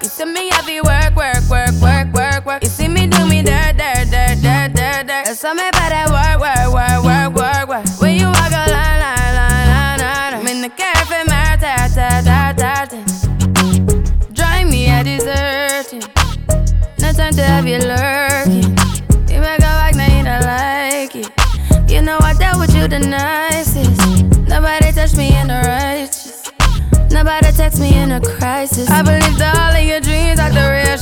You see me heavy work, work, work, work, work, work. You see me do me dirt, dirt, dirt, dirt, dirt, dirt. There's something about that work, work, work, work, work, work. When you walk a line, line, line, line, line. I'm in the cafe, my ta, ta, ta, ta, ta. Drive me a deserting. No time to have you lurking. You make a like, now you don't like it. You know I dealt with you the nicest. Nobody touched me in the righteous. Nobody text me in a crisis. I believe dreams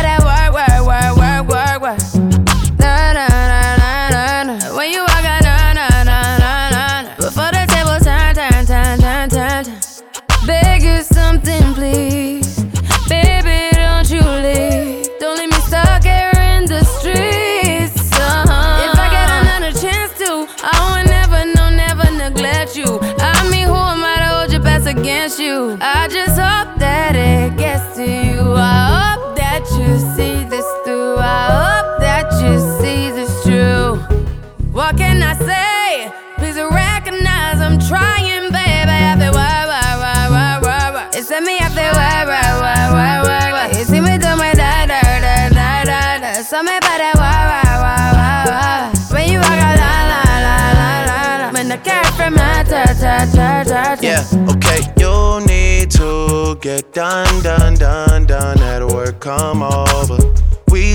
work, work, work, work, work, work. Na na na na na na. When you walk na na na na na na. Before the turn, turn, turn, turn, turn, turn. Beg you something, please. Baby, don't you leave. Don't me in the streets. Uh-huh. If I get another chance to, I would never, no, never neglect you. I to hold your against you? I just hope What can I say? Please recognize I'm trying, baby. I feel why, why, why, why, why, why. It's me, I feel why, why, why, why, why, why. You see me do my da, da, da, da, da, da. Something about that why, why, why, why, why. When you walk out, la, la, la, la, la. When the cat from my ta, ta, ta. Yeah, okay, you need to get done, done, done, done. That work come over.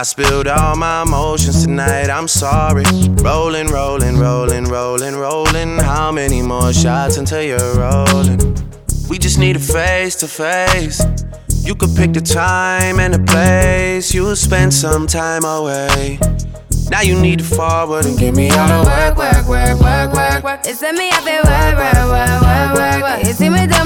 I spilled all my emotions tonight, I'm sorry. Rolling, rolling, rolling, rolling, rolling. How many more shots until you're rolling? We just need a face to face. You could pick the time and the place. You'll spend some time away. Now you need to forward and get me out of work, work, work, work, work, work. It's me, I feel work, work, work, work, work, work. You see me do